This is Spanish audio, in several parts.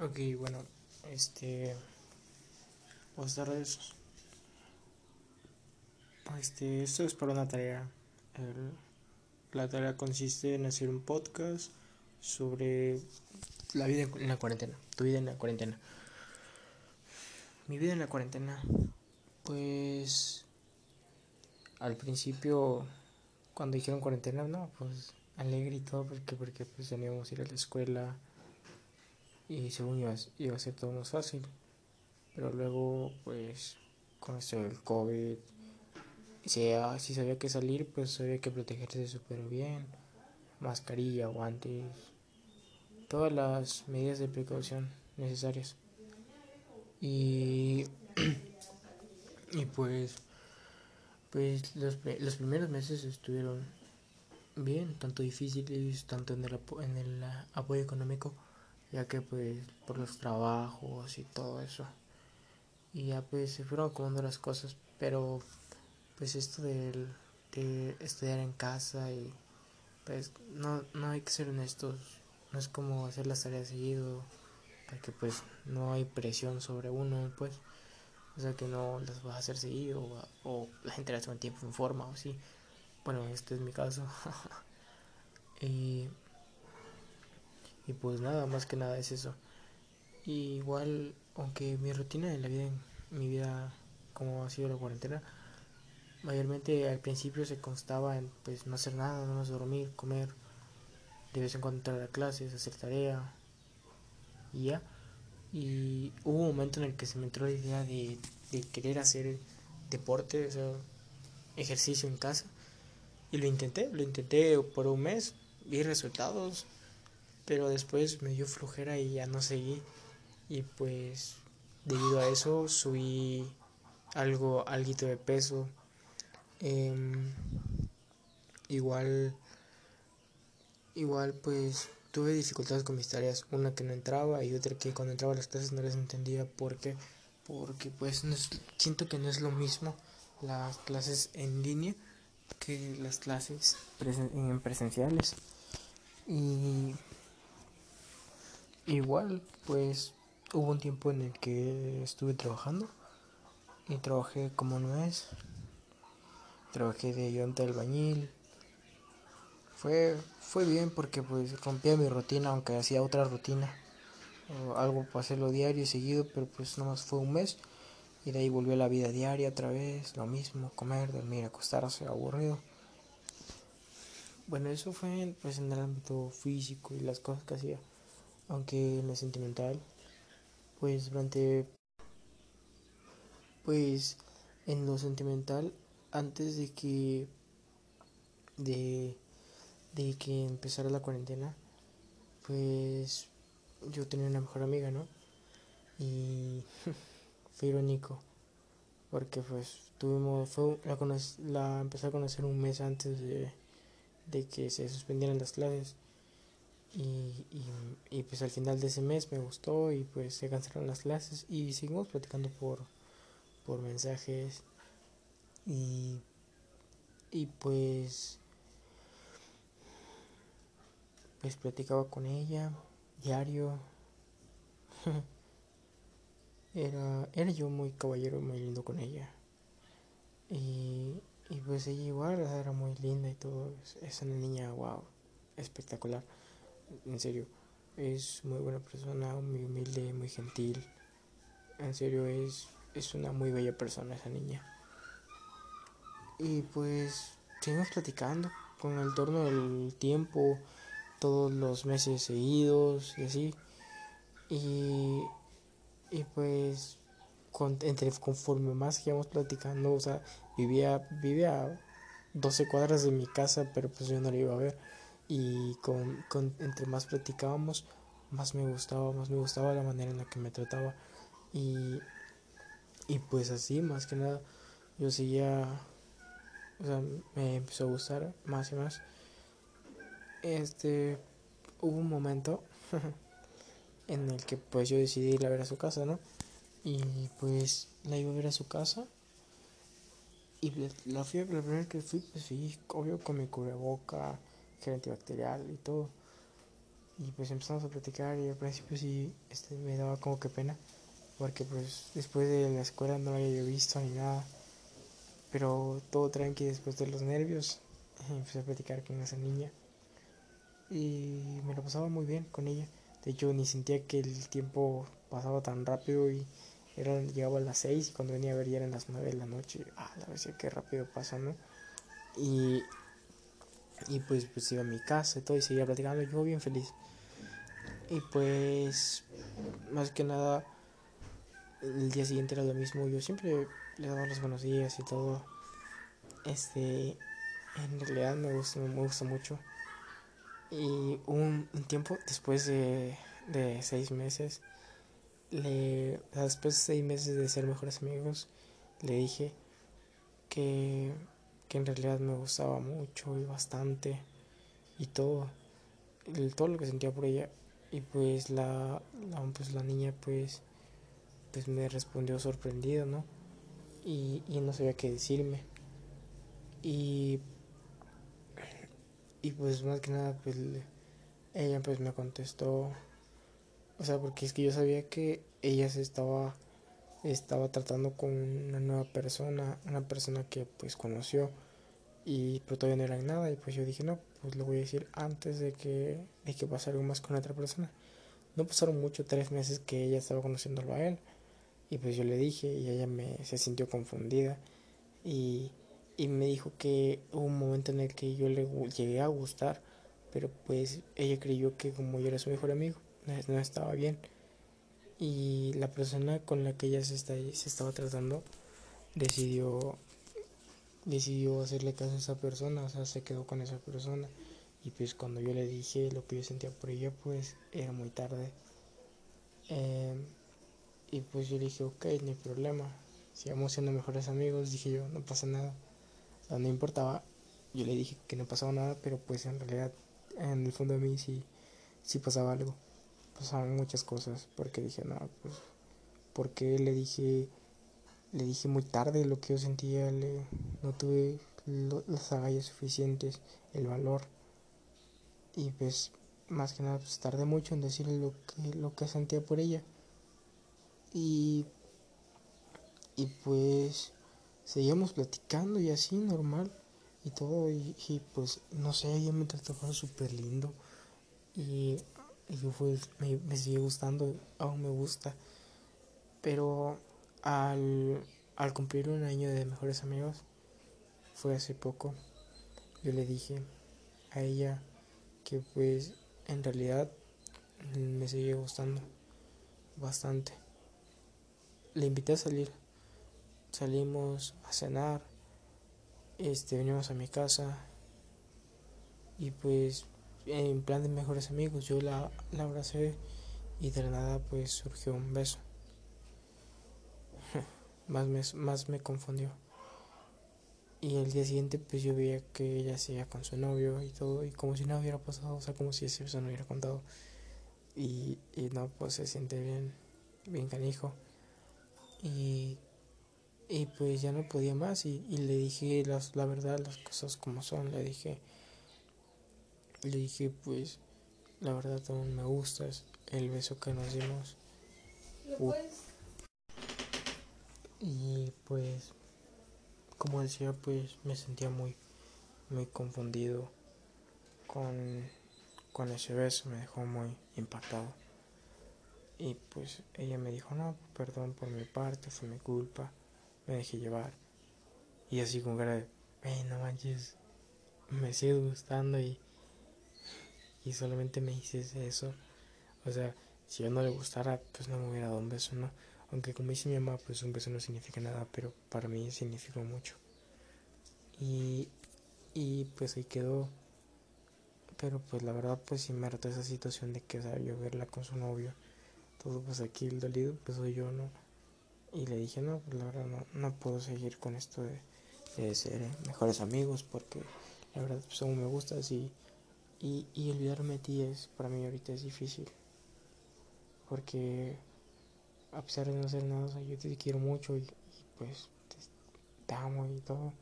Ok, bueno, este. Buenas tardes. Este, esto es para una tarea. El- la tarea consiste en hacer un podcast sobre la vida en la cuarentena. Tu vida en la cuarentena. Mi vida en la cuarentena. Pues. Al principio, cuando dijeron cuarentena, no, pues alegre y todo, porque, porque pues teníamos que ir a la escuela y según iba, iba a ser todo más fácil. Pero luego, pues, con esto del COVID, si, ah, si sabía que salir, pues había que protegerse súper bien. Mascarilla, guantes, todas las medidas de precaución necesarias. Y, y pues, pues los, los primeros meses estuvieron bien, tanto difíciles, tanto en el, en el ah, apoyo económico, ya que pues por los trabajos y todo eso. Y ya pues se fueron acomodando las cosas, pero pues esto del, de estudiar en casa y pues no, no hay que ser honestos, no es como hacer las tareas seguido, porque pues no hay presión sobre uno, pues, o sea que no las vas a hacer seguido o, la gente las toma tiempo en forma o así. Bueno, este es mi caso. y, y pues nada, más que nada es eso. Igual, aunque mi rutina de la vida, en mi vida, como ha sido la cuarentena, mayormente al principio se constaba en pues no hacer nada, no más dormir, comer, de vez en cuando entrar a clases, hacer tarea y ya. Y hubo un momento en el que se me entró la idea de, querer hacer deporte, o ejercicio en casa. Y lo intenté, lo intenté por un mes, vi resultados, pero después me dio flojera y ya no seguí. Y pues debido a eso subí algo, alguito de peso. Em, igual, igual pues tuve dificultades con mis tareas, una que no entraba y otra que cuando entraba a las clases no les entendía por qué, porque pues siento que no es lo mismo las clases en línea que las clases en presenciales. Y igual pues hubo un tiempo en el que estuve trabajando y trabajé como no es, trabajé de ayudante albañil. Fue, fue bien porque pues rompía mi rutina, aunque hacía otra rutina. Algo para hacerlo diario y seguido, pero pues nomás fue un mes. Y de ahí volvió a la vida diaria otra vez, lo mismo, comer, dormir, acostarse, aburrido. Bueno, eso fue pues en el ámbito físico y las cosas que hacía. Aunque en lo sentimental, pues durante, pues en lo sentimental, antes de que, de, de que empezara la cuarentena, pues yo tenía una mejor amiga, ¿no? Y fue irónico, porque pues tuvimos, fue, la, la empecé a conocer un mes antes de, de que se suspendieran las clases. Y, y, y, pues al final de ese mes me gustó y pues se cancelaron las clases y seguimos platicando por, por mensajes y, y pues pues platicaba con ella diario. Era era yo muy caballero muy lindo con ella. Y, y pues ella igual era muy linda y todo. Es, una niña wow espectacular en serio es muy buena persona muy humilde muy gentil en serio es es una muy bella persona esa niña y pues seguimos platicando con el torno del tiempo todos los meses seguidos y así. Y, y pues con, entre, conforme más íbamos platicando, o sea, vivía, vivía a 12 cuadras de mi casa, pero pues yo no la iba a ver. Y con, con, entre más platicábamos, más me gustaba, más me gustaba la manera en la que me trataba. Y, y pues así, más que nada, yo seguía, o sea, me empezó a gustar más y más. Este, hubo un momento en el que pues yo decidí ir a ver a su casa, ¿no? Y pues la iba a ver a su casa. Y la, fui, la primera que fui, pues fui, obvio, con mi cubreboca, gel antibacterial y todo. y pues empezamos a platicar y al principio sí este, me daba como que pena porque pues después de la escuela no la había visto ni nada pero todo tranqui después de los nervios empecé a platicar con esa niña y me lo pasaba muy bien con ella de hecho ni sentía que el tiempo pasaba tan rápido y era, llegaba a las 6 y cuando venía a ver ya eran las 9 de la noche. Ah, la verdad que rápido pasa, ¿no? Y, y pues, pues iba a mi casa y todo y seguía platicando. Yo bien feliz. Y pues, más que nada, el día siguiente era lo mismo. Yo siempre le daba los buenos días y todo. Este, en realidad me gusta, me gusta mucho. Y un, un tiempo después de, de seis meses, le, después de seis meses de ser mejores amigos, le dije que, que en realidad me gustaba mucho y bastante y todo, el, todo lo que sentía por ella. Y pues la, pues la niña pues, pues me respondió sorprendido, ¿no? Y, y no sabía qué decirme. Y, y pues más que nada pues ella pues me contestó o sea, porque es que yo sabía que ella se estaba, estaba tratando con una nueva persona, una persona que pues conoció y pero todavía no era nada y pues yo dije no, pues lo voy a decir antes de que, de que pase algo más con otra persona. No pasaron mucho, tres meses que ella estaba conociéndolo a él y pues yo le dije y ella me, se sintió confundida y, y me dijo que hubo un momento en el que yo le llegué a gustar, pero pues ella creyó que como yo era su mejor amigo, no estaba bien. Y la persona con la que ella se, está, se estaba tratando decidió, decidió hacerle caso a esa persona, o sea, se quedó con esa persona. Y pues cuando yo le dije lo que yo sentía por ella, pues era muy tarde. Em, y pues yo le dije, ok, no hay problema. Sigamos siendo mejores amigos, dije yo, no pasa nada. no importaba, yo le dije que no pasaba nada, pero pues en realidad en el fondo de mí sí, sí pasaba algo pasaban muchas cosas porque dije no pues porque le dije le dije muy tarde lo que yo sentía le, no tuve las agallas suficientes el valor y pues más que nada pues tardé mucho en decirle lo que lo que sentía por ella. Y y pues seguíamos platicando y así normal y todo y, y pues no sé ella me trataba súper lindo. Y y pues me, me sigue gustando, aún me gusta. Pero al, al cumplir un año de mejores amigos, fue hace poco, yo le dije a ella que pues en realidad me sigue gustando bastante. Le invité a salir. Salimos a cenar. Este, venimos a mi casa. Y pues en plan de mejores amigos. Yo la, la abracé y de la nada pues surgió un beso. más, me, más me confundió. Y el día siguiente pues yo veía que ella seguía con su novio y todo y como si nada hubiera pasado, o sea, como si ese beso no hubiera contado. Y, y no, pues se siente bien, bien canijo. Y, y pues ya no podía más y, y le dije las, la verdad, las cosas como son. Le dije, le dije, pues, la verdad aún me gusta el beso que nos dimos. Y pues, como decía, pues me sentía muy, muy confundido con, con ese beso, me dejó muy impactado. Y pues ella me dijo, no, perdón por mi parte, fue mi culpa, me dejé llevar. Y así con cara de, no manches, me sigue gustando y y solamente me dices eso. O sea, si yo no le gustara, pues no me hubiera dado un beso, ¿no? Aunque como dice mi mamá, pues un beso no significa nada, pero para mí significó mucho. Y, y pues ahí quedó. Pero pues la verdad, pues sí me hartó esa situación de que, o sea, yo verla con su novio. Todo pues aquí el dolido, pues soy yo, ¿no? Y le dije, no, pues la verdad no, no puedo seguir con esto de, de ser mejores amigos porque la verdad pues aún me gusta así y, y olvidarme de ti es, para mí ahorita es difícil. Porque a pesar de no hacer nada, yo te quiero mucho y, pues te, amo y todo.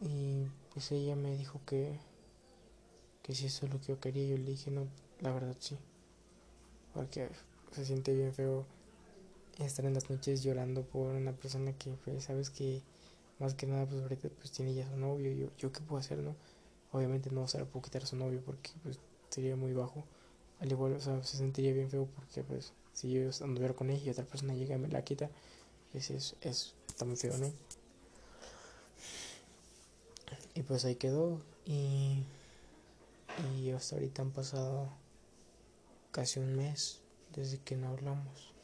Y pues ella me dijo que, que si eso es lo que yo quería. Yo le dije, no, la verdad sí. Porque se siente bien feo estar en las noches llorando por una persona que, pues, sabes que más que nada, pues ahorita pues tiene ya su novio. Yo, yo qué puedo hacer, ¿no? Obviamente no se le puedo quitar a su novio porque pues sería muy bajo. Al igual, o sea, se sentiría bien feo porque pues si yo anduviera con ella y otra persona llega y me la quita, pues es, es, está muy feo, ¿no? Y pues ahí quedó y, y hasta ahorita han pasado casi un mes desde que no hablamos.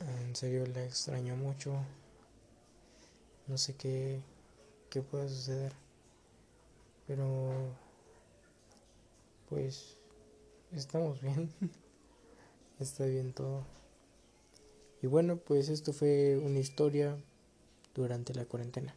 En serio la extraño mucho. No sé qué, qué pueda suceder. Pero pues estamos bien. Está bien todo. Y bueno, pues esto fue una historia durante la cuarentena.